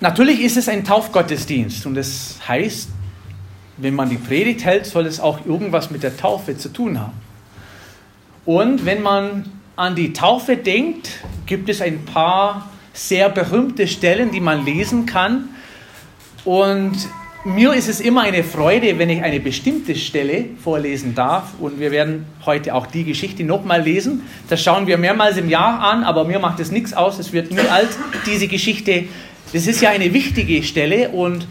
Natürlich ist es ein Taufgottesdienst und das heißt, wenn man die Predigt hält, soll es auch irgendwas mit der Taufe zu tun haben. Und wenn man an die Taufe denkt, gibt es ein paar sehr berühmte Stellen, die man lesen kann. Und mir ist es immer eine Freude, wenn ich eine bestimmte Stelle vorlesen darf. Und wir werden heute auch die Geschichte nochmal lesen. Das schauen wir mehrmals im Jahr an, aber mir macht es nichts aus. Es wird nie alt, diese Geschichte. Das ist ja eine wichtige Stelle und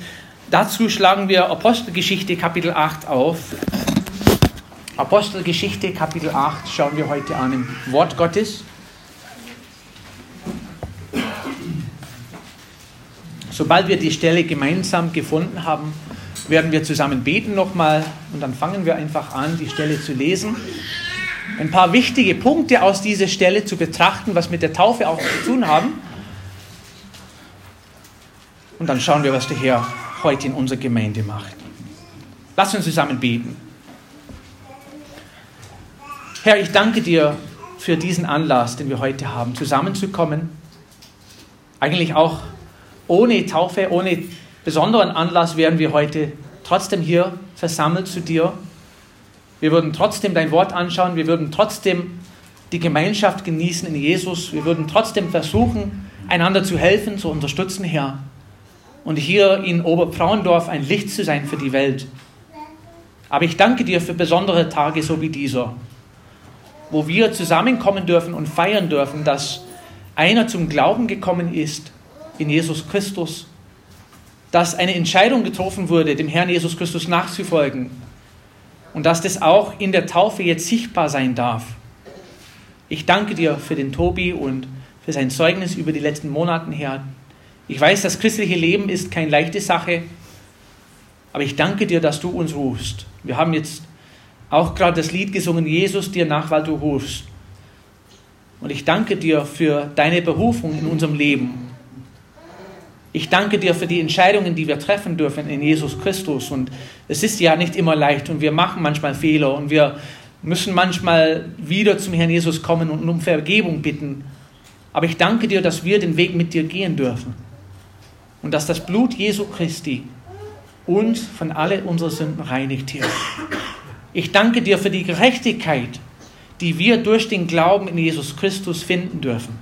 dazu schlagen wir Apostelgeschichte Kapitel 8 auf. Apostelgeschichte Kapitel 8 schauen wir heute an im Wort Gottes. Sobald wir die Stelle gemeinsam gefunden haben, werden wir zusammen beten nochmal und dann fangen wir einfach an, die Stelle zu lesen. Ein paar wichtige Punkte aus dieser Stelle zu betrachten, was mit der Taufe auch zu tun haben. Und dann schauen wir, was der Herr heute in unserer Gemeinde macht. Lass uns zusammen beten. Herr, ich danke dir für diesen Anlass, den wir heute haben, zusammenzukommen. Eigentlich auch ohne Taufe, ohne besonderen Anlass wären wir heute trotzdem hier versammelt zu dir. Wir würden trotzdem dein Wort anschauen, wir würden trotzdem die Gemeinschaft genießen in Jesus, wir würden trotzdem versuchen, einander zu helfen, zu unterstützen, Herr. Und hier in Oberfrauendorf ein Licht zu sein für die Welt. Aber ich danke dir für besondere Tage so wie dieser, wo wir zusammenkommen dürfen und feiern dürfen, dass einer zum Glauben gekommen ist in Jesus Christus, dass eine Entscheidung getroffen wurde, dem Herrn Jesus Christus nachzufolgen und dass das auch in der Taufe jetzt sichtbar sein darf. Ich danke dir für den Tobi und für sein Zeugnis über die letzten Monate, Herr. Ich weiß, das christliche Leben ist keine leichte Sache, aber ich danke dir, dass du uns rufst. Wir haben jetzt auch gerade das Lied gesungen, Jesus dir nach, weil du rufst. Und ich danke dir für deine Berufung in unserem Leben. Ich danke dir für die Entscheidungen, die wir treffen dürfen in Jesus Christus. Und es ist ja nicht immer leicht und wir machen manchmal Fehler und wir müssen manchmal wieder zum Herrn Jesus kommen und um Vergebung bitten. Aber ich danke dir, dass wir den Weg mit dir gehen dürfen und dass das Blut Jesu Christi uns von alle unsere Sünden reinigt, Herr. Ich danke dir für die Gerechtigkeit, die wir durch den Glauben in Jesus Christus finden dürfen.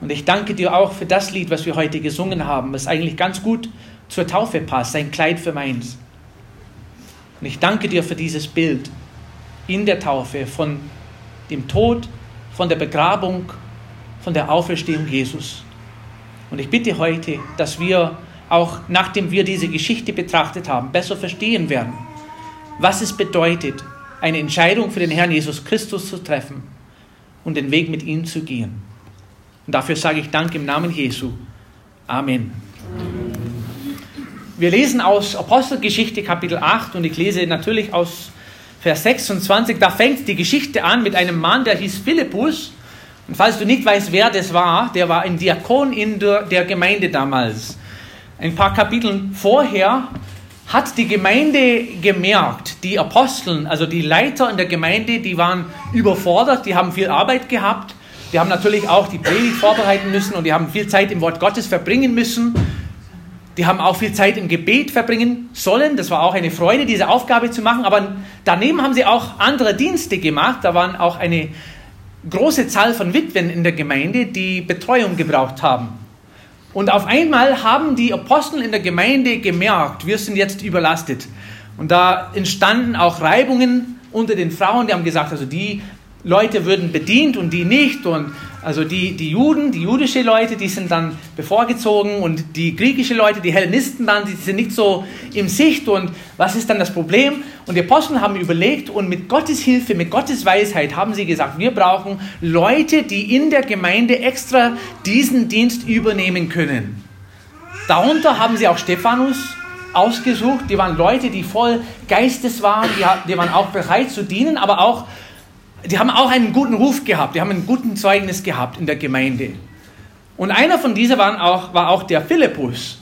Und ich danke dir auch für das Lied, was wir heute gesungen haben, was eigentlich ganz gut zur Taufe passt, ein Kleid für meins. Und ich danke dir für dieses Bild in der Taufe von dem Tod, von der Begrabung, von der Auferstehung Jesus. Und ich bitte heute, dass wir auch nachdem wir diese Geschichte betrachtet haben, besser verstehen werden, was es bedeutet, eine Entscheidung für den Herrn Jesus Christus zu treffen und den Weg mit ihm zu gehen. Und dafür sage ich Dank im Namen Jesu. Amen. Wir lesen aus Apostelgeschichte Kapitel 8 und ich lese natürlich aus Vers 26. Da fängt die Geschichte an mit einem Mann, der hieß Philippus. Und falls du nicht weißt, wer das war, der war ein Diakon in der, der Gemeinde damals. Ein paar Kapitel vorher hat die Gemeinde gemerkt, die Aposteln, also die Leiter in der Gemeinde, die waren überfordert, die haben viel Arbeit gehabt die haben natürlich auch die Predigt vorbereiten müssen und die haben viel Zeit im Wort Gottes verbringen müssen. Die haben auch viel Zeit im Gebet verbringen sollen. Das war auch eine Freude, diese Aufgabe zu machen. Aber daneben haben sie auch andere Dienste gemacht. Da waren auch eine große Zahl von Witwen in der Gemeinde, die Betreuung gebraucht haben. Und auf einmal haben die Apostel in der Gemeinde gemerkt, wir sind jetzt überlastet. Und da entstanden auch Reibungen unter den Frauen, die haben gesagt, also die Leute würden bedient und die nicht. Und also die, die Juden, die jüdische Leute, die sind dann bevorgezogen und die griechische Leute, die Hellenisten dann, die sind nicht so im Sicht. Und was ist dann das Problem? Und die Apostel haben überlegt und mit Gottes Hilfe, mit Gottes Weisheit haben sie gesagt, wir brauchen Leute, die in der Gemeinde extra diesen Dienst übernehmen können. Darunter haben sie auch Stephanus ausgesucht. Die waren Leute, die voll Geistes waren, die, die waren auch bereit zu dienen, aber auch die haben auch einen guten Ruf gehabt, die haben ein gutes Zeugnis gehabt in der Gemeinde. Und einer von diesen waren auch, war auch der Philippus.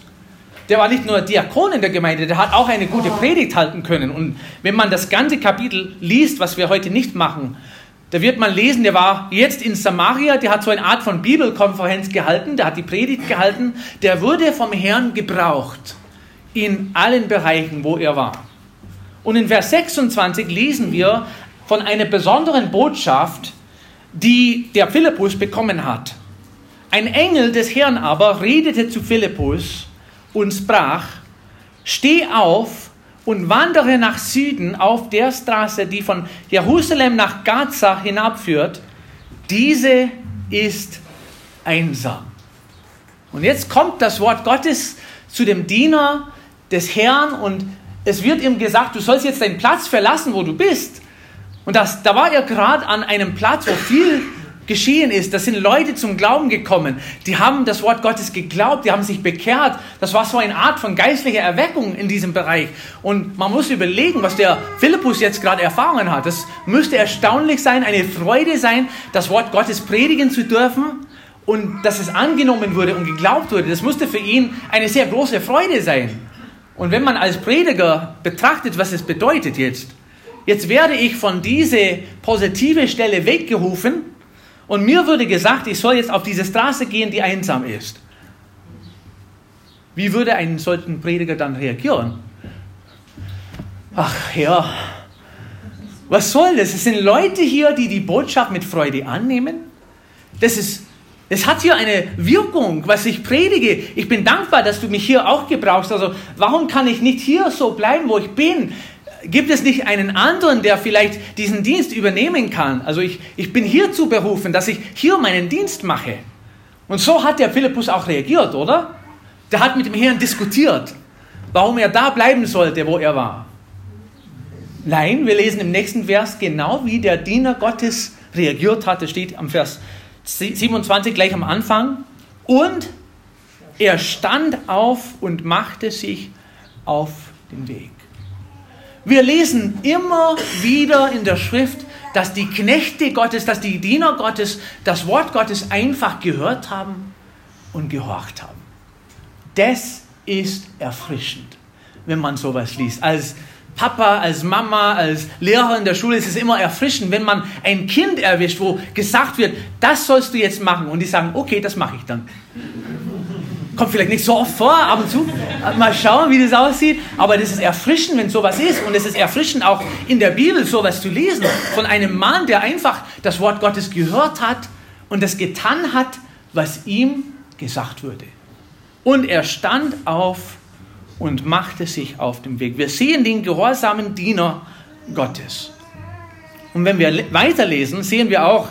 Der war nicht nur Diakon in der Gemeinde, der hat auch eine gute Predigt halten können. Und wenn man das ganze Kapitel liest, was wir heute nicht machen, Da wird man lesen, der war jetzt in Samaria, der hat so eine Art von Bibelkonferenz gehalten, der hat die Predigt gehalten, der wurde vom Herrn gebraucht in allen Bereichen, wo er war. Und in Vers 26 lesen wir von einer besonderen Botschaft, die der Philippus bekommen hat. Ein Engel des Herrn aber redete zu Philippus und sprach, steh auf und wandere nach Süden auf der Straße, die von Jerusalem nach Gaza hinabführt. Diese ist einsam. Und jetzt kommt das Wort Gottes zu dem Diener des Herrn und es wird ihm gesagt, du sollst jetzt deinen Platz verlassen, wo du bist. Und das, da war er gerade an einem Platz, wo viel geschehen ist. Da sind Leute zum Glauben gekommen. Die haben das Wort Gottes geglaubt, die haben sich bekehrt. Das war so eine Art von geistlicher Erweckung in diesem Bereich. Und man muss überlegen, was der Philippus jetzt gerade Erfahrungen hat. Das müsste erstaunlich sein, eine Freude sein, das Wort Gottes predigen zu dürfen und dass es angenommen wurde und geglaubt wurde. Das musste für ihn eine sehr große Freude sein. Und wenn man als Prediger betrachtet, was es bedeutet jetzt, jetzt werde ich von dieser positive Stelle weggerufen und mir würde gesagt, ich soll jetzt auf diese Straße gehen, die einsam ist. Wie würde ein solchen Prediger dann reagieren? Ach Herr, was soll das? Es sind Leute hier, die die Botschaft mit Freude annehmen. Das ist es hat hier eine Wirkung, was ich predige. Ich bin dankbar, dass du mich hier auch gebrauchst. Also warum kann ich nicht hier so bleiben, wo ich bin? Gibt es nicht einen anderen, der vielleicht diesen Dienst übernehmen kann? Also ich, ich bin hierzu berufen, dass ich hier meinen Dienst mache. Und so hat der Philippus auch reagiert, oder? Der hat mit dem Herrn diskutiert, warum er da bleiben sollte, wo er war. Nein, wir lesen im nächsten Vers genau, wie der Diener Gottes reagiert hatte, steht am Vers 27 gleich am Anfang. Und er stand auf und machte sich auf den Weg. Wir lesen immer wieder in der Schrift, dass die Knechte Gottes, dass die Diener Gottes das Wort Gottes einfach gehört haben und gehorcht haben. Das ist erfrischend, wenn man sowas liest. Als Papa, als Mama, als Lehrer in der Schule ist es immer erfrischend, wenn man ein Kind erwischt, wo gesagt wird, das sollst du jetzt machen. Und die sagen, okay, das mache ich dann. Kommt vielleicht nicht so oft vor, ab und zu. Mal schauen, wie das aussieht. Aber das ist erfrischend, wenn sowas ist. Und es ist erfrischend auch in der Bibel sowas zu lesen. Von einem Mann, der einfach das Wort Gottes gehört hat und das getan hat, was ihm gesagt wurde. Und er stand auf und machte sich auf den Weg. Wir sehen den gehorsamen Diener Gottes. Und wenn wir weiterlesen, sehen wir auch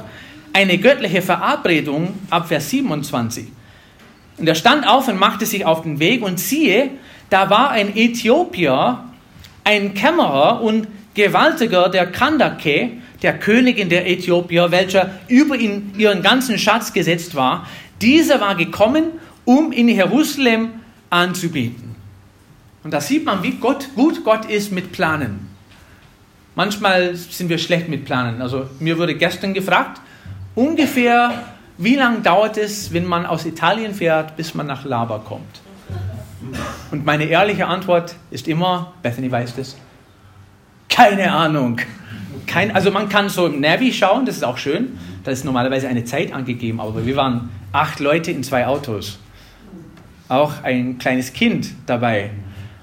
eine göttliche Verabredung ab Vers 27. Und er stand auf und machte sich auf den Weg und siehe, da war ein Äthiopier, ein Kämmerer und Gewaltiger der Kandake, der Königin der Äthiopier, welcher über ihn, ihren ganzen Schatz gesetzt war. Dieser war gekommen, um in Jerusalem anzubieten. Und da sieht man, wie Gott, gut Gott ist mit Planen. Manchmal sind wir schlecht mit Planen. Also mir wurde gestern gefragt, ungefähr wie lange dauert es, wenn man aus Italien fährt, bis man nach Laba kommt? Und meine ehrliche Antwort ist immer, Bethany weiß das, keine Ahnung. Kein, also man kann so im Navi schauen, das ist auch schön. Da ist normalerweise eine Zeit angegeben, aber wir waren acht Leute in zwei Autos. Auch ein kleines Kind dabei.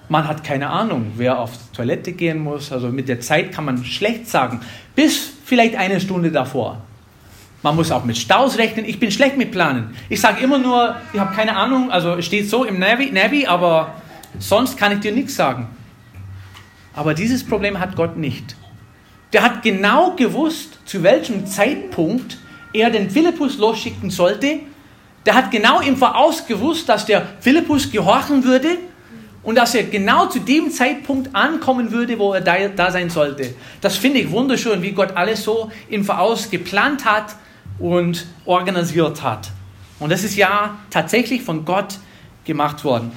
Man hat keine Ahnung, wer auf Toilette gehen muss. Also mit der Zeit kann man schlecht sagen. Bis vielleicht eine Stunde davor. Man muss auch mit Staus rechnen. Ich bin schlecht mit Planen. Ich sage immer nur, ich habe keine Ahnung. Also steht so im Navi, Navi, aber sonst kann ich dir nichts sagen. Aber dieses Problem hat Gott nicht. Der hat genau gewusst, zu welchem Zeitpunkt er den Philippus losschicken sollte. Der hat genau im Voraus gewusst, dass der Philippus gehorchen würde und dass er genau zu dem Zeitpunkt ankommen würde, wo er da, da sein sollte. Das finde ich wunderschön, wie Gott alles so im Voraus geplant hat und organisiert hat. Und das ist ja tatsächlich von Gott gemacht worden.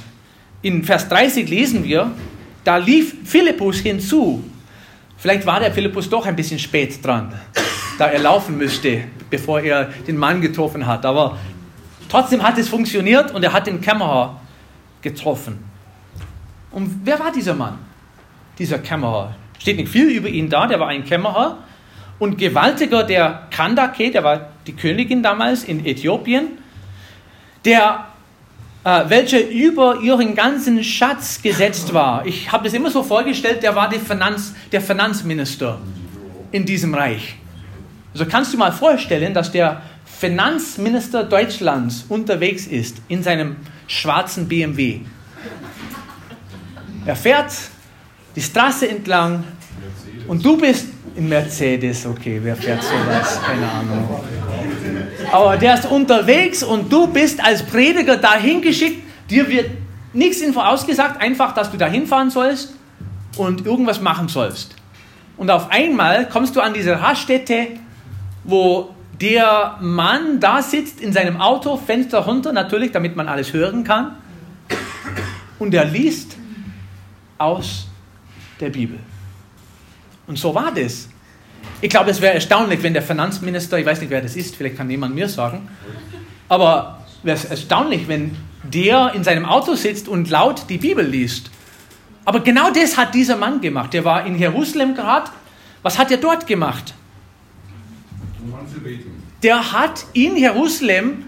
In Vers 30 lesen wir, da lief Philippus hinzu. Vielleicht war der Philippus doch ein bisschen spät dran, da er laufen müsste, bevor er den Mann getroffen hat. Aber trotzdem hat es funktioniert und er hat den Kämmerer getroffen. Und wer war dieser Mann? Dieser Kämmerer. Steht nicht viel über ihn da, der war ein Kämmerer. Und Gewaltiger der Kandake, der war die Königin damals in Äthiopien, der, äh, welcher über ihren ganzen Schatz gesetzt war. Ich habe das immer so vorgestellt, der war Finanz, der Finanzminister in diesem Reich. Also kannst du mal vorstellen, dass der Finanzminister Deutschlands unterwegs ist in seinem schwarzen BMW. Er fährt die Straße entlang und du bist in Mercedes, okay, wer fährt sowas? Keine Ahnung. Aber der ist unterwegs und du bist als Prediger dahin geschickt. Dir wird nichts in vorausgesagt, einfach, dass du dahin fahren sollst und irgendwas machen sollst. Und auf einmal kommst du an diese Raststätte, wo der Mann da sitzt in seinem Auto, Fenster runter natürlich, damit man alles hören kann. Und er liest aus der Bibel. Und so war das. Ich glaube, es wäre erstaunlich, wenn der Finanzminister, ich weiß nicht, wer das ist, vielleicht kann jemand mir sagen, aber wäre es erstaunlich, wenn der in seinem Auto sitzt und laut die Bibel liest. Aber genau das hat dieser Mann gemacht. Der war in Jerusalem gerade. Was hat er dort gemacht? Der hat in Jerusalem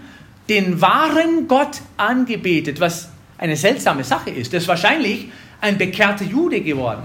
den wahren Gott angebetet, was eine seltsame Sache ist. Das ist wahrscheinlich ein bekehrter Jude geworden,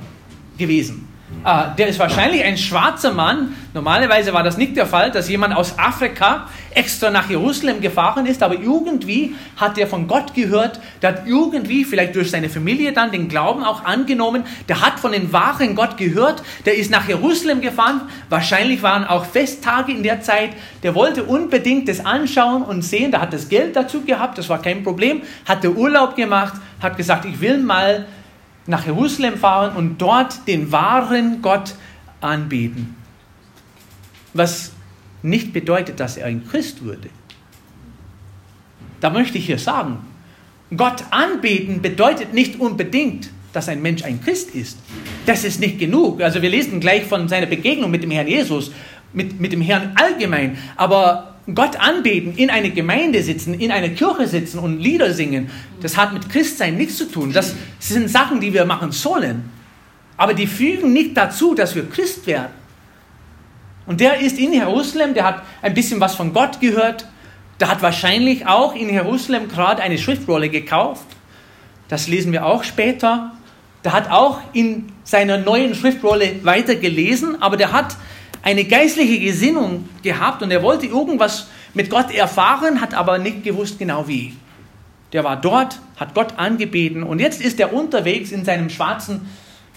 gewesen. Uh, der ist wahrscheinlich ein schwarzer Mann. Normalerweise war das nicht der Fall, dass jemand aus Afrika extra nach Jerusalem gefahren ist, aber irgendwie hat er von Gott gehört, der hat irgendwie, vielleicht durch seine Familie dann, den Glauben auch angenommen, der hat von dem wahren Gott gehört, der ist nach Jerusalem gefahren, wahrscheinlich waren auch Festtage in der Zeit, der wollte unbedingt das anschauen und sehen, der hat das Geld dazu gehabt, das war kein Problem, hat der Urlaub gemacht, hat gesagt, ich will mal nach Jerusalem fahren und dort den wahren Gott anbeten. Was nicht bedeutet, dass er ein Christ wurde. Da möchte ich hier sagen, Gott anbeten bedeutet nicht unbedingt, dass ein Mensch ein Christ ist. Das ist nicht genug. Also wir lesen gleich von seiner Begegnung mit dem Herrn Jesus, mit, mit dem Herrn allgemein. Aber Gott anbeten, in einer Gemeinde sitzen, in einer Kirche sitzen und Lieder singen, das hat mit Christsein nichts zu tun. Das sind Sachen, die wir machen sollen. Aber die fügen nicht dazu, dass wir Christ werden. Und der ist in Jerusalem, der hat ein bisschen was von Gott gehört. Der hat wahrscheinlich auch in Jerusalem gerade eine Schriftrolle gekauft. Das lesen wir auch später. Der hat auch in seiner neuen Schriftrolle weiter gelesen, aber der hat eine geistliche Gesinnung gehabt und er wollte irgendwas mit Gott erfahren, hat aber nicht gewusst genau wie. Der war dort, hat Gott angebeten und jetzt ist er unterwegs in seinem schwarzen,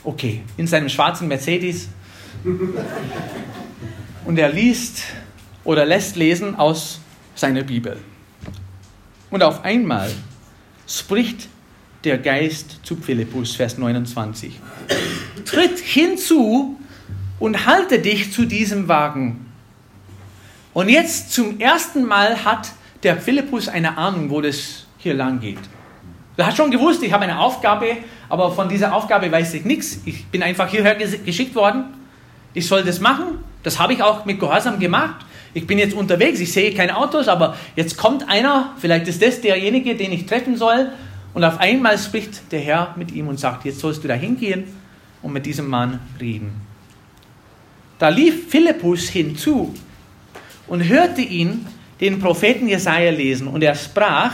okay, in seinem schwarzen Mercedes und er liest oder lässt lesen aus seiner Bibel. Und auf einmal spricht der Geist zu Philippus, Vers 29. Tritt hinzu und halte dich zu diesem Wagen. Und jetzt zum ersten Mal hat der Philippus eine Ahnung, wo das hier lang geht. Er hat schon gewusst, ich habe eine Aufgabe, aber von dieser Aufgabe weiß ich nichts. Ich bin einfach hierher geschickt worden. Ich soll das machen. Das habe ich auch mit Gehorsam gemacht. Ich bin jetzt unterwegs, ich sehe keine Autos, aber jetzt kommt einer, vielleicht ist das derjenige, den ich treffen soll. Und auf einmal spricht der Herr mit ihm und sagt, jetzt sollst du da hingehen und mit diesem Mann reden. Da lief Philippus hinzu und hörte ihn den Propheten Jesaja lesen und er sprach: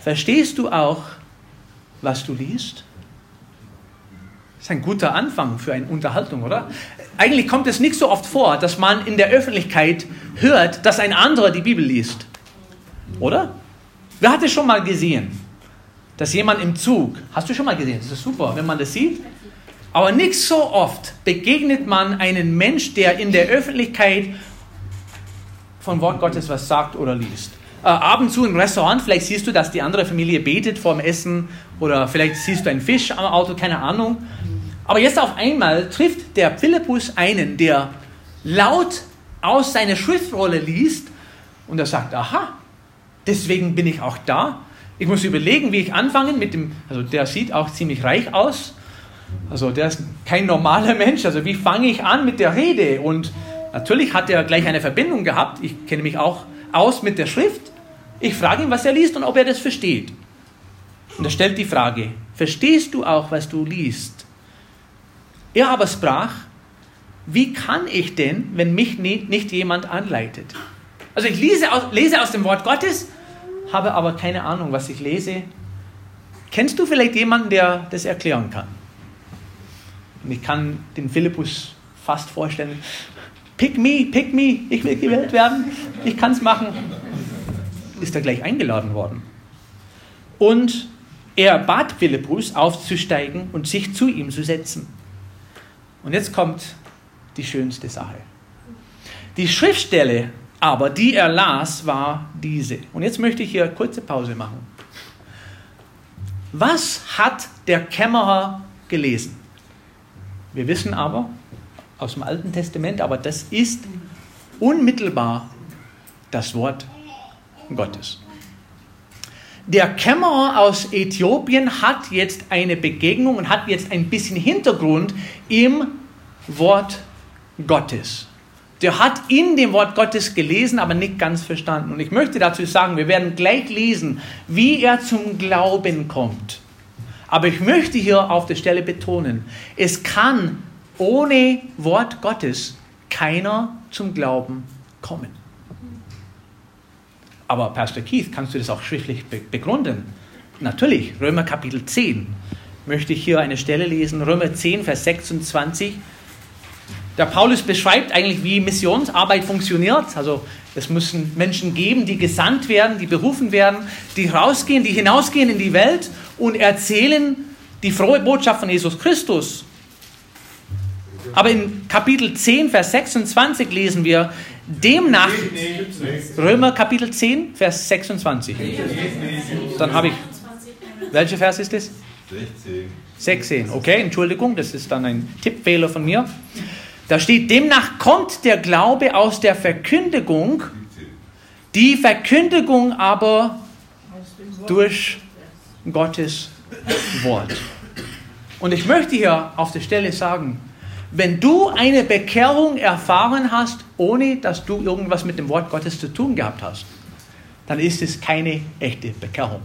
Verstehst du auch, was du liest? Das ist ein guter Anfang für eine Unterhaltung, oder? Eigentlich kommt es nicht so oft vor, dass man in der Öffentlichkeit hört, dass ein anderer die Bibel liest. Oder? Wer hat es schon mal gesehen? Dass jemand im Zug, hast du schon mal gesehen? Das ist super, wenn man das sieht. Aber nicht so oft begegnet man einen Mensch, der in der Öffentlichkeit von Wort Gottes was sagt oder liest. Äh, ab und zu im Restaurant, vielleicht siehst du, dass die andere Familie betet vorm Essen oder vielleicht siehst du einen Fisch am Auto, keine Ahnung. Aber jetzt auf einmal trifft der Philippus einen, der laut aus seiner Schriftrolle liest und er sagt, aha, deswegen bin ich auch da. Ich muss überlegen, wie ich anfange mit dem, also der sieht auch ziemlich reich aus also der ist kein normaler Mensch. Also wie fange ich an mit der Rede? Und natürlich hat er gleich eine Verbindung gehabt. Ich kenne mich auch aus mit der Schrift. Ich frage ihn, was er liest und ob er das versteht. Und er stellt die Frage, verstehst du auch, was du liest? Er aber sprach, wie kann ich denn, wenn mich nicht jemand anleitet? Also ich lese aus, lese aus dem Wort Gottes, habe aber keine Ahnung, was ich lese. Kennst du vielleicht jemanden, der das erklären kann? Und ich kann den Philippus fast vorstellen. Pick me, pick me, ich will gewählt werden, ich kann es machen. Ist er gleich eingeladen worden. Und er bat Philippus aufzusteigen und sich zu ihm zu setzen. Und jetzt kommt die schönste Sache. Die Schriftstelle aber, die er las, war diese. Und jetzt möchte ich hier eine kurze Pause machen. Was hat der Kämmerer gelesen? Wir wissen aber aus dem Alten Testament, aber das ist unmittelbar das Wort Gottes. Der Kämmerer aus Äthiopien hat jetzt eine Begegnung und hat jetzt ein bisschen Hintergrund im Wort Gottes. Der hat in dem Wort Gottes gelesen, aber nicht ganz verstanden. Und ich möchte dazu sagen, wir werden gleich lesen, wie er zum Glauben kommt. Aber ich möchte hier auf der Stelle betonen, es kann ohne Wort Gottes keiner zum Glauben kommen. Aber Pastor Keith, kannst du das auch schriftlich begründen? Natürlich, Römer Kapitel 10 möchte ich hier eine Stelle lesen, Römer 10, Vers 26. Der Paulus beschreibt eigentlich, wie Missionsarbeit funktioniert. Also es müssen Menschen geben, die gesandt werden, die berufen werden, die rausgehen, die hinausgehen in die Welt und erzählen die frohe Botschaft von Jesus Christus. Aber in Kapitel 10, Vers 26 lesen wir, demnach, Römer Kapitel 10, Vers 26. Dann habe ich, welcher Vers ist das? 16. 16, okay, Entschuldigung, das ist dann ein Tippfehler von mir. Da steht, demnach kommt der Glaube aus der Verkündigung, die Verkündigung aber durch Gottes Wort. Und ich möchte hier auf der Stelle sagen, wenn du eine Bekehrung erfahren hast, ohne dass du irgendwas mit dem Wort Gottes zu tun gehabt hast, dann ist es keine echte Bekehrung.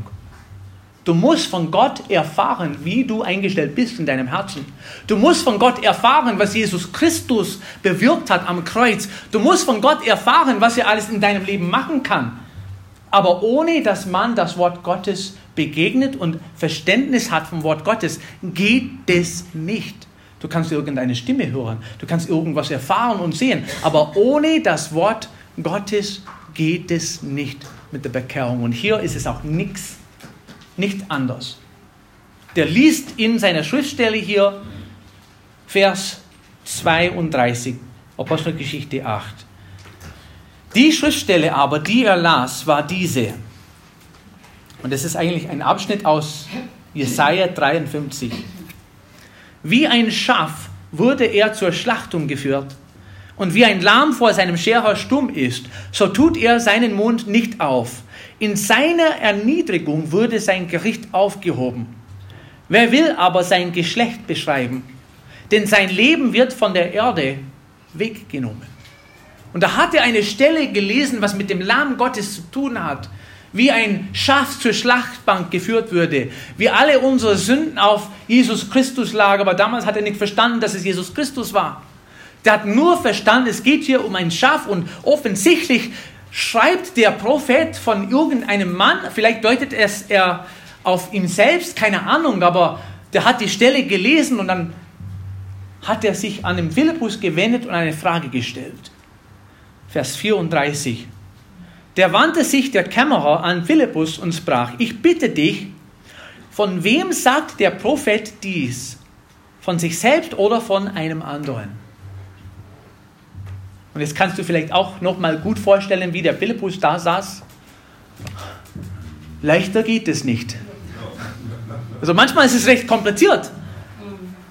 Du musst von Gott erfahren, wie du eingestellt bist in deinem Herzen. Du musst von Gott erfahren, was Jesus Christus bewirkt hat am Kreuz. Du musst von Gott erfahren, was er alles in deinem Leben machen kann. Aber ohne dass man das Wort Gottes begegnet und Verständnis hat vom Wort Gottes, geht es nicht. Du kannst irgendeine Stimme hören, du kannst irgendwas erfahren und sehen, aber ohne das Wort Gottes geht es nicht mit der Bekehrung. Und hier ist es auch nichts nicht anders. Der liest in seiner Schriftstelle hier Vers 32, Apostelgeschichte 8. Die Schriftstelle aber, die er las, war diese. Und es ist eigentlich ein Abschnitt aus Jesaja 53. Wie ein Schaf wurde er zur Schlachtung geführt. Und wie ein Lamm vor seinem Scherer stumm ist, so tut er seinen Mund nicht auf. In seiner Erniedrigung wurde sein Gericht aufgehoben. Wer will aber sein Geschlecht beschreiben? Denn sein Leben wird von der Erde weggenommen. Und da hat er eine Stelle gelesen, was mit dem Lamm Gottes zu tun hat. Wie ein Schaf zur Schlachtbank geführt würde. Wie alle unsere Sünden auf Jesus Christus lagen. Aber damals hat er nicht verstanden, dass es Jesus Christus war. Der hat nur verstanden, es geht hier um ein Schaf und offensichtlich schreibt der Prophet von irgendeinem Mann, vielleicht deutet es er auf ihn selbst, keine Ahnung, aber der hat die Stelle gelesen und dann hat er sich an den Philippus gewendet und eine Frage gestellt. Vers 34. Der wandte sich der Kämmerer an Philippus und sprach, ich bitte dich, von wem sagt der Prophet dies? Von sich selbst oder von einem anderen? Und jetzt kannst du vielleicht auch noch mal gut vorstellen, wie der Philippus da saß. Leichter geht es nicht. Also manchmal ist es recht kompliziert.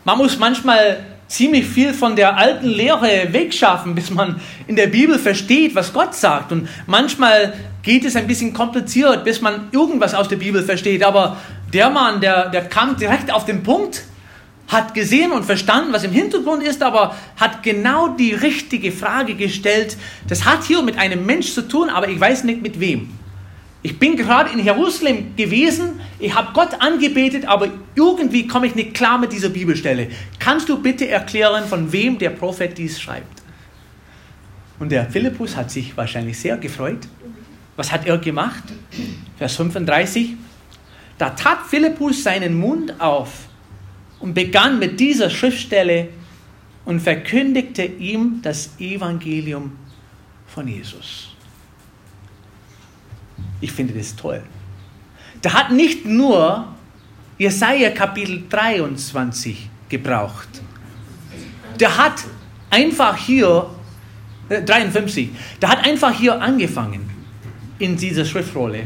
Man muss manchmal ziemlich viel von der alten Lehre wegschaffen, bis man in der Bibel versteht, was Gott sagt. Und manchmal geht es ein bisschen kompliziert, bis man irgendwas aus der Bibel versteht. Aber der Mann, der, der kam direkt auf den Punkt hat gesehen und verstanden, was im Hintergrund ist, aber hat genau die richtige Frage gestellt. Das hat hier mit einem Mensch zu tun, aber ich weiß nicht mit wem. Ich bin gerade in Jerusalem gewesen, ich habe Gott angebetet, aber irgendwie komme ich nicht klar mit dieser Bibelstelle. Kannst du bitte erklären, von wem der Prophet dies schreibt? Und der Philippus hat sich wahrscheinlich sehr gefreut. Was hat er gemacht? Vers 35. Da tat Philippus seinen Mund auf und begann mit dieser Schriftstelle und verkündigte ihm das Evangelium von Jesus. Ich finde das toll. Der hat nicht nur Jesaja Kapitel 23 gebraucht. Der hat einfach hier, äh, 53, der hat einfach hier angefangen in dieser Schriftrolle.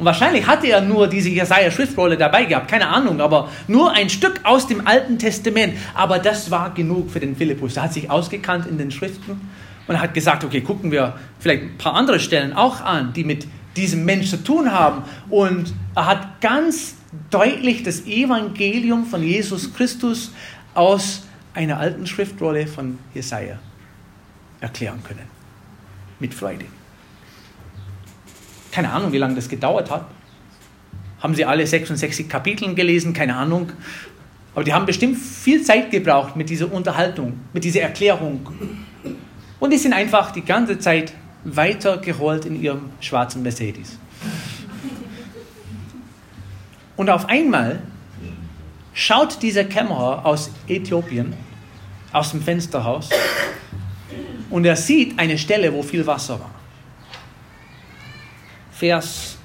Und wahrscheinlich hatte er nur diese Jesaja-Schriftrolle dabei gehabt, keine Ahnung, aber nur ein Stück aus dem Alten Testament. Aber das war genug für den Philippus. Er hat sich ausgekannt in den Schriften und hat gesagt: Okay, gucken wir vielleicht ein paar andere Stellen auch an, die mit diesem Mensch zu tun haben. Und er hat ganz deutlich das Evangelium von Jesus Christus aus einer alten Schriftrolle von Jesaja erklären können. Mit Freude. Keine Ahnung, wie lange das gedauert hat. Haben sie alle 66 Kapiteln gelesen? Keine Ahnung. Aber die haben bestimmt viel Zeit gebraucht mit dieser Unterhaltung, mit dieser Erklärung. Und die sind einfach die ganze Zeit weitergerollt in ihrem schwarzen Mercedes. Und auf einmal schaut dieser Kämmerer aus Äthiopien aus dem Fensterhaus und er sieht eine Stelle, wo viel Wasser war. Vers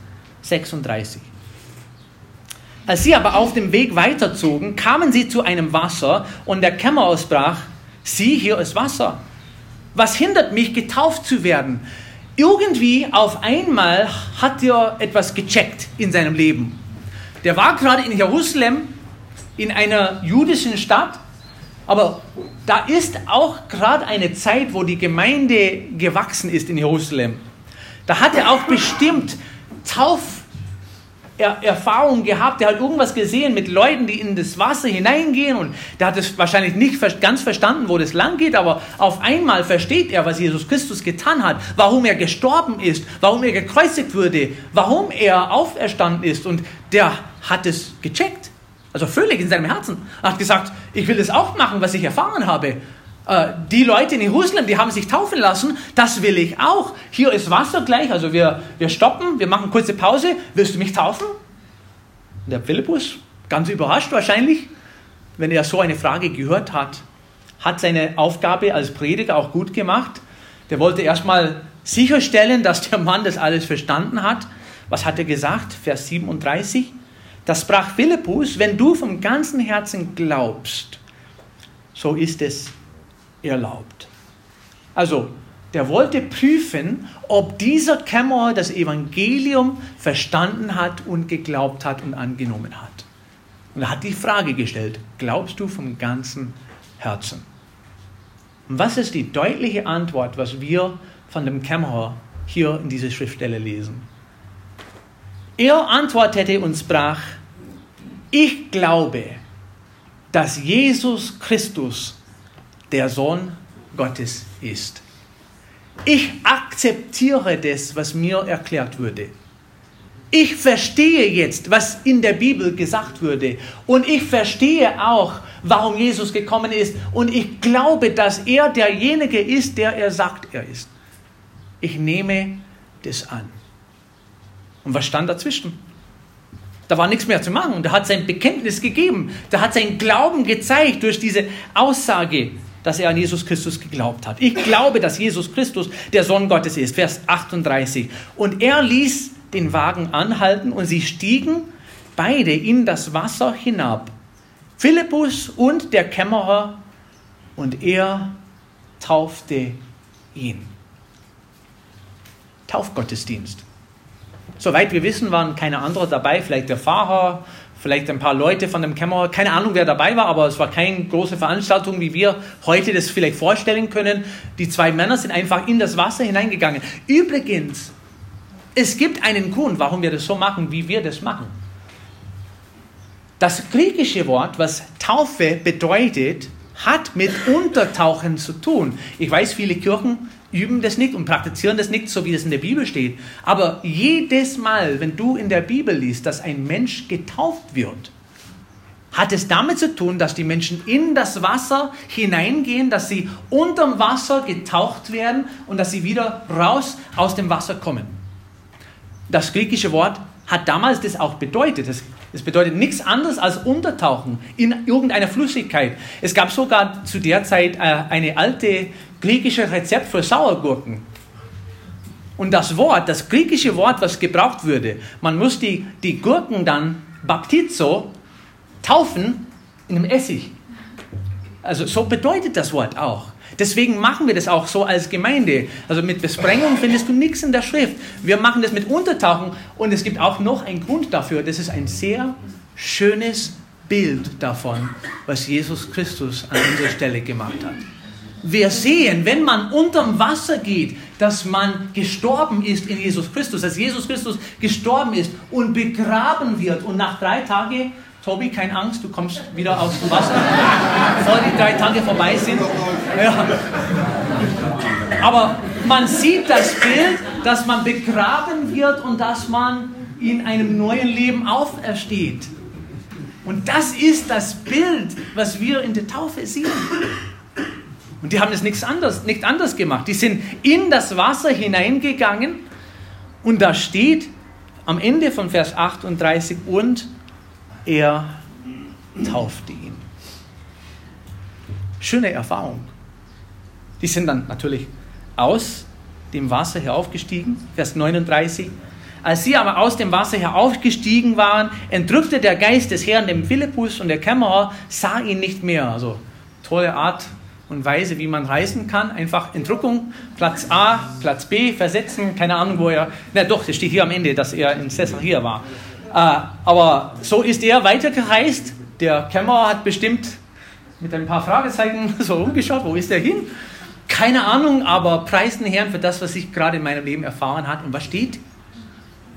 36. Als sie aber auf dem Weg weiterzogen, kamen sie zu einem Wasser und der Kämmerer sprach, sieh, hier ist Wasser was hindert mich, getauft zu werden? Irgendwie auf einmal hat er etwas gecheckt in seinem Leben. Der war gerade in Jerusalem, in einer jüdischen Stadt, aber da ist auch gerade eine Zeit, wo die Gemeinde gewachsen ist in Jerusalem. Da hat er auch bestimmt Tauf er Erfahrung gehabt, der hat irgendwas gesehen mit Leuten, die in das Wasser hineingehen. Und der hat es wahrscheinlich nicht ganz verstanden, wo das lang geht, aber auf einmal versteht er, was Jesus Christus getan hat, warum er gestorben ist, warum er gekreuzigt wurde, warum er auferstanden ist. Und der hat es gecheckt, also völlig in seinem Herzen, er hat gesagt, ich will das auch machen, was ich erfahren habe die Leute in Jerusalem, die haben sich taufen lassen, das will ich auch. Hier ist Wasser gleich, also wir, wir stoppen, wir machen kurze Pause. Willst du mich taufen? Der Philippus, ganz überrascht wahrscheinlich, wenn er so eine Frage gehört hat, hat seine Aufgabe als Prediger auch gut gemacht. Der wollte erstmal sicherstellen, dass der Mann das alles verstanden hat. Was hat er gesagt? Vers 37. Das sprach Philippus, wenn du vom ganzen Herzen glaubst, so ist es erlaubt. Also, der wollte prüfen, ob dieser Kämmerer das Evangelium verstanden hat und geglaubt hat und angenommen hat. Und er hat die Frage gestellt, glaubst du vom ganzen Herzen? Und was ist die deutliche Antwort, was wir von dem Kämmerer hier in dieser Schriftstelle lesen? Er antwortete und sprach, ich glaube, dass Jesus Christus der Sohn Gottes ist. Ich akzeptiere das, was mir erklärt würde. Ich verstehe jetzt, was in der Bibel gesagt wurde. Und ich verstehe auch, warum Jesus gekommen ist. Und ich glaube, dass er derjenige ist, der er sagt, er ist. Ich nehme das an. Und was stand dazwischen? Da war nichts mehr zu machen. Er hat sein Bekenntnis gegeben. Da hat sein Glauben gezeigt durch diese Aussage dass er an Jesus Christus geglaubt hat. Ich glaube, dass Jesus Christus der Sohn Gottes ist. Vers 38. Und er ließ den Wagen anhalten und sie stiegen beide in das Wasser hinab. Philippus und der Kämmerer und er taufte ihn. Taufgottesdienst. Soweit wir wissen, waren keine anderen dabei, vielleicht der Pfarrer, vielleicht ein paar Leute von dem Kämmerer, keine Ahnung, wer dabei war, aber es war keine große Veranstaltung, wie wir heute das vielleicht vorstellen können. Die zwei Männer sind einfach in das Wasser hineingegangen. Übrigens, es gibt einen Grund, warum wir das so machen, wie wir das machen. Das griechische Wort, was Taufe bedeutet, hat mit Untertauchen zu tun. Ich weiß, viele Kirchen üben das nicht und praktizieren das nicht, so wie es in der Bibel steht. Aber jedes Mal, wenn du in der Bibel liest, dass ein Mensch getauft wird, hat es damit zu tun, dass die Menschen in das Wasser hineingehen, dass sie unterm Wasser getaucht werden und dass sie wieder raus aus dem Wasser kommen. Das griechische Wort hat damals das auch bedeutet. Das, das bedeutet nichts anderes als Untertauchen in irgendeiner Flüssigkeit. Es gab sogar zu der Zeit äh, eine alte griechische Rezept für Sauergurken. Und das Wort, das griechische Wort, was gebraucht würde, man muss die, die Gurken dann baptizo taufen in einem Essig. Also so bedeutet das Wort auch. Deswegen machen wir das auch so als Gemeinde. Also mit Besprengung findest du nichts in der Schrift. Wir machen das mit Untertauchen und es gibt auch noch einen Grund dafür. Das ist ein sehr schönes Bild davon, was Jesus Christus an unserer Stelle gemacht hat. Wir sehen, wenn man unterm Wasser geht, dass man gestorben ist in Jesus Christus, dass Jesus Christus gestorben ist und begraben wird und nach drei Tagen Tobi, keine Angst, du kommst wieder aus dem Wasser, bevor die drei Tage vorbei sind. Ja. Aber man sieht das Bild, dass man begraben wird und dass man in einem neuen Leben aufersteht. Und das ist das Bild, was wir in der Taufe sehen. Und die haben es nichts anderes, nicht anders gemacht. Die sind in das Wasser hineingegangen und da steht am Ende von Vers 38 und er taufte ihn. Schöne Erfahrung. Die sind dann natürlich aus dem Wasser heraufgestiegen, Vers 39. Als sie aber aus dem Wasser heraufgestiegen waren, entrückte der Geist des Herrn dem Philippus und der Kämmerer sah ihn nicht mehr. Also tolle Art und Weise, wie man reisen kann. Einfach Entrückung, Platz A, Platz B, versetzen, keine Ahnung, wo er. Na doch, es steht hier am Ende, dass er in Caesarea war. Äh, aber so ist er weitergereist. Der Kämmerer hat bestimmt mit ein paar Fragezeichen so rumgeschaut, wo ist er hin? Keine Ahnung, aber preis den Herrn für das, was ich gerade in meinem Leben erfahren hat. Und was steht?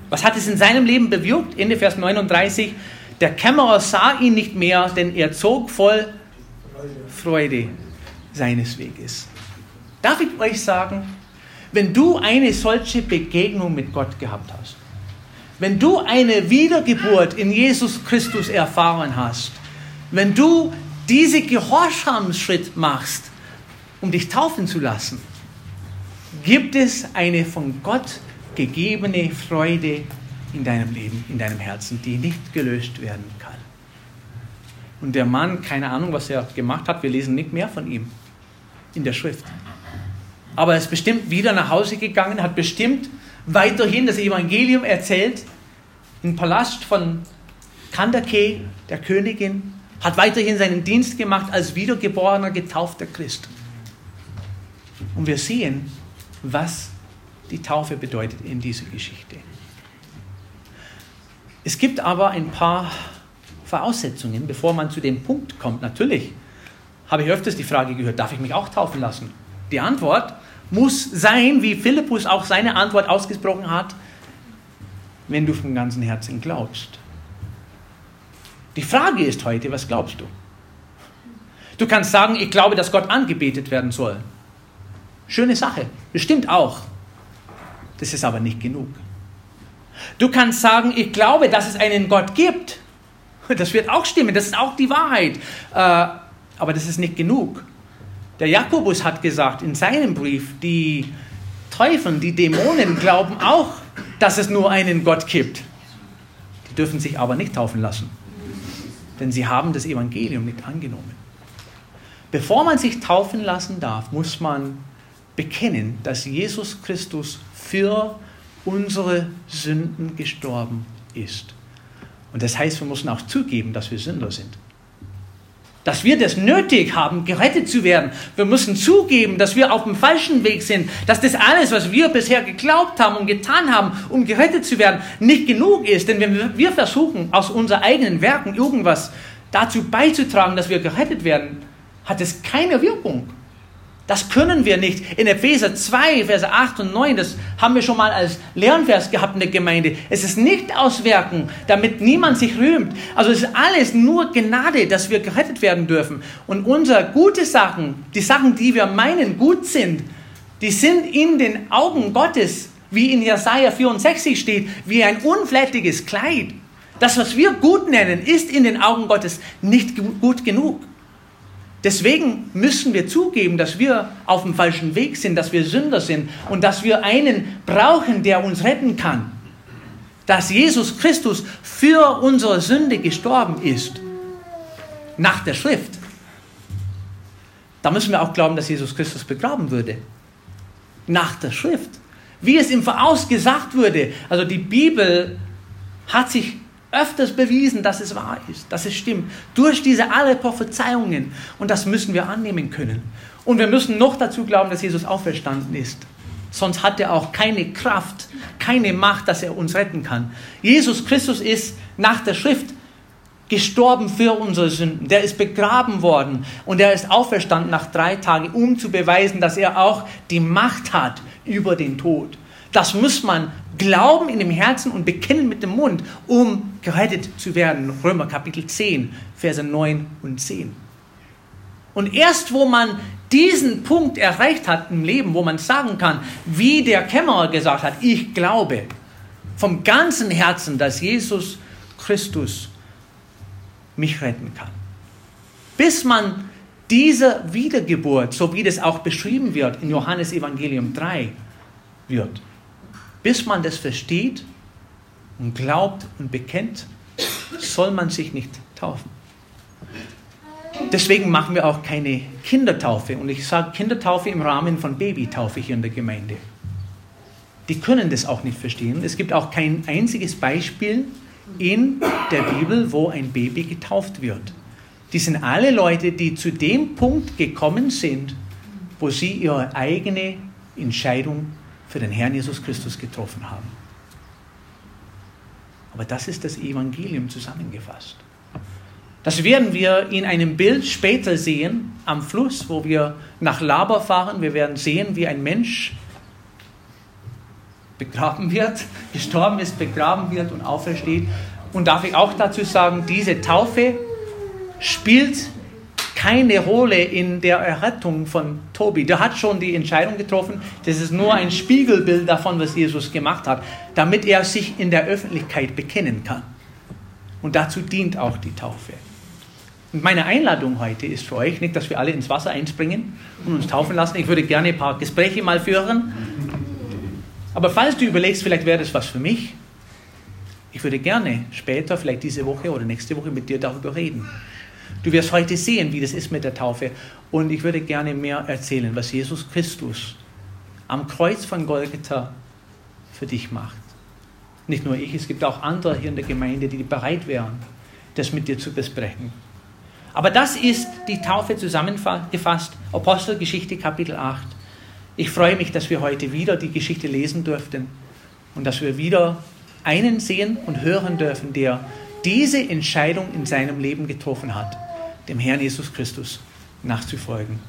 Was hat es in seinem Leben bewirkt? Ende Vers 39. Der Kämmerer sah ihn nicht mehr, denn er zog voll Freude seines Weges. Darf ich euch sagen, wenn du eine solche Begegnung mit Gott gehabt hast, wenn du eine Wiedergeburt in Jesus Christus erfahren hast, wenn du diesen Gehorsamsschritt machst, um dich taufen zu lassen, gibt es eine von Gott gegebene Freude in deinem Leben, in deinem Herzen, die nicht gelöst werden kann. Und der Mann, keine Ahnung, was er gemacht hat, wir lesen nicht mehr von ihm in der Schrift. Aber er ist bestimmt wieder nach Hause gegangen, hat bestimmt weiterhin das Evangelium erzählt im Palast von Kandake, der Königin, hat weiterhin seinen Dienst gemacht als wiedergeborener, getaufter Christ. Und wir sehen, was die Taufe bedeutet in dieser Geschichte. Es gibt aber ein paar Voraussetzungen, bevor man zu dem Punkt kommt. Natürlich habe ich öfters die Frage gehört, darf ich mich auch taufen lassen? Die Antwort muss sein, wie Philippus auch seine Antwort ausgesprochen hat, wenn du vom ganzen Herzen glaubst. Die Frage ist heute, was glaubst du? Du kannst sagen, ich glaube, dass Gott angebetet werden soll. Schöne Sache, bestimmt auch. Das ist aber nicht genug. Du kannst sagen, ich glaube, dass es einen Gott gibt. Das wird auch stimmen, das ist auch die Wahrheit. Äh, aber das ist nicht genug. Der Jakobus hat gesagt in seinem Brief, die Teufel, die Dämonen glauben auch dass es nur einen Gott gibt. Die dürfen sich aber nicht taufen lassen, denn sie haben das Evangelium nicht angenommen. Bevor man sich taufen lassen darf, muss man bekennen, dass Jesus Christus für unsere Sünden gestorben ist. Und das heißt, wir müssen auch zugeben, dass wir Sünder sind dass wir das nötig haben, gerettet zu werden. Wir müssen zugeben, dass wir auf dem falschen Weg sind, dass das alles, was wir bisher geglaubt haben und getan haben, um gerettet zu werden, nicht genug ist. Denn wenn wir versuchen, aus unseren eigenen Werken irgendwas dazu beizutragen, dass wir gerettet werden, hat es keine Wirkung. Das können wir nicht. In Epheser 2, Verse 8 und 9, das haben wir schon mal als Lernvers gehabt in der Gemeinde. Es ist nicht auswirken, damit niemand sich rühmt. Also es ist alles nur Gnade, dass wir gerettet werden dürfen. Und unsere gute Sachen, die Sachen, die wir meinen gut sind, Die sind in den Augen Gottes, wie in Jesaja 64 steht, wie ein unflätiges Kleid. Das, was wir gut nennen, ist in den Augen Gottes nicht gut genug. Deswegen müssen wir zugeben, dass wir auf dem falschen Weg sind, dass wir Sünder sind und dass wir einen brauchen, der uns retten kann. Dass Jesus Christus für unsere Sünde gestorben ist. Nach der Schrift. Da müssen wir auch glauben, dass Jesus Christus begraben würde. Nach der Schrift. Wie es im Voraus gesagt wurde. Also die Bibel hat sich öfters bewiesen, dass es wahr ist, dass es stimmt. Durch diese alle Prophezeiungen. Und das müssen wir annehmen können. Und wir müssen noch dazu glauben, dass Jesus auferstanden ist. Sonst hat er auch keine Kraft, keine Macht, dass er uns retten kann. Jesus Christus ist nach der Schrift gestorben für unsere Sünden. Der ist begraben worden und er ist auferstanden nach drei Tagen, um zu beweisen, dass er auch die Macht hat über den Tod. Das muss man glauben in dem Herzen und bekennen mit dem Mund, um gerettet zu werden. Römer Kapitel 10, Verse 9 und 10. Und erst wo man diesen Punkt erreicht hat im Leben, wo man sagen kann, wie der Kämmerer gesagt hat, ich glaube vom ganzen Herzen, dass Jesus Christus mich retten kann. Bis man diese Wiedergeburt, so wie das auch beschrieben wird in Johannes Evangelium 3, wird. Bis man das versteht und glaubt und bekennt, soll man sich nicht taufen. Deswegen machen wir auch keine Kindertaufe. Und ich sage Kindertaufe im Rahmen von Babytaufe hier in der Gemeinde. Die können das auch nicht verstehen. Es gibt auch kein einziges Beispiel in der Bibel, wo ein Baby getauft wird. Die sind alle Leute, die zu dem Punkt gekommen sind, wo sie ihre eigene Entscheidung für den Herrn Jesus Christus getroffen haben. Aber das ist das Evangelium zusammengefasst. Das werden wir in einem Bild später sehen am Fluss, wo wir nach Laber fahren. Wir werden sehen, wie ein Mensch begraben wird, gestorben ist, begraben wird und aufersteht. Und darf ich auch dazu sagen, diese Taufe spielt keine Rolle in der Errettung von Tobi. Der hat schon die Entscheidung getroffen. Das ist nur ein Spiegelbild davon, was Jesus gemacht hat, damit er sich in der Öffentlichkeit bekennen kann. Und dazu dient auch die Taufe. Und meine Einladung heute ist für euch, nicht, dass wir alle ins Wasser einspringen und uns taufen lassen. Ich würde gerne ein paar Gespräche mal führen. Aber falls du überlegst, vielleicht wäre das was für mich, ich würde gerne später, vielleicht diese Woche oder nächste Woche mit dir darüber reden. Du wirst heute sehen, wie das ist mit der Taufe. Und ich würde gerne mehr erzählen, was Jesus Christus am Kreuz von Golgatha für dich macht. Nicht nur ich, es gibt auch andere hier in der Gemeinde, die bereit wären, das mit dir zu besprechen. Aber das ist die Taufe zusammengefasst, Apostelgeschichte Kapitel 8. Ich freue mich, dass wir heute wieder die Geschichte lesen durften und dass wir wieder einen sehen und hören dürfen, der diese Entscheidung in seinem Leben getroffen hat dem Herrn Jesus Christus nachzufolgen.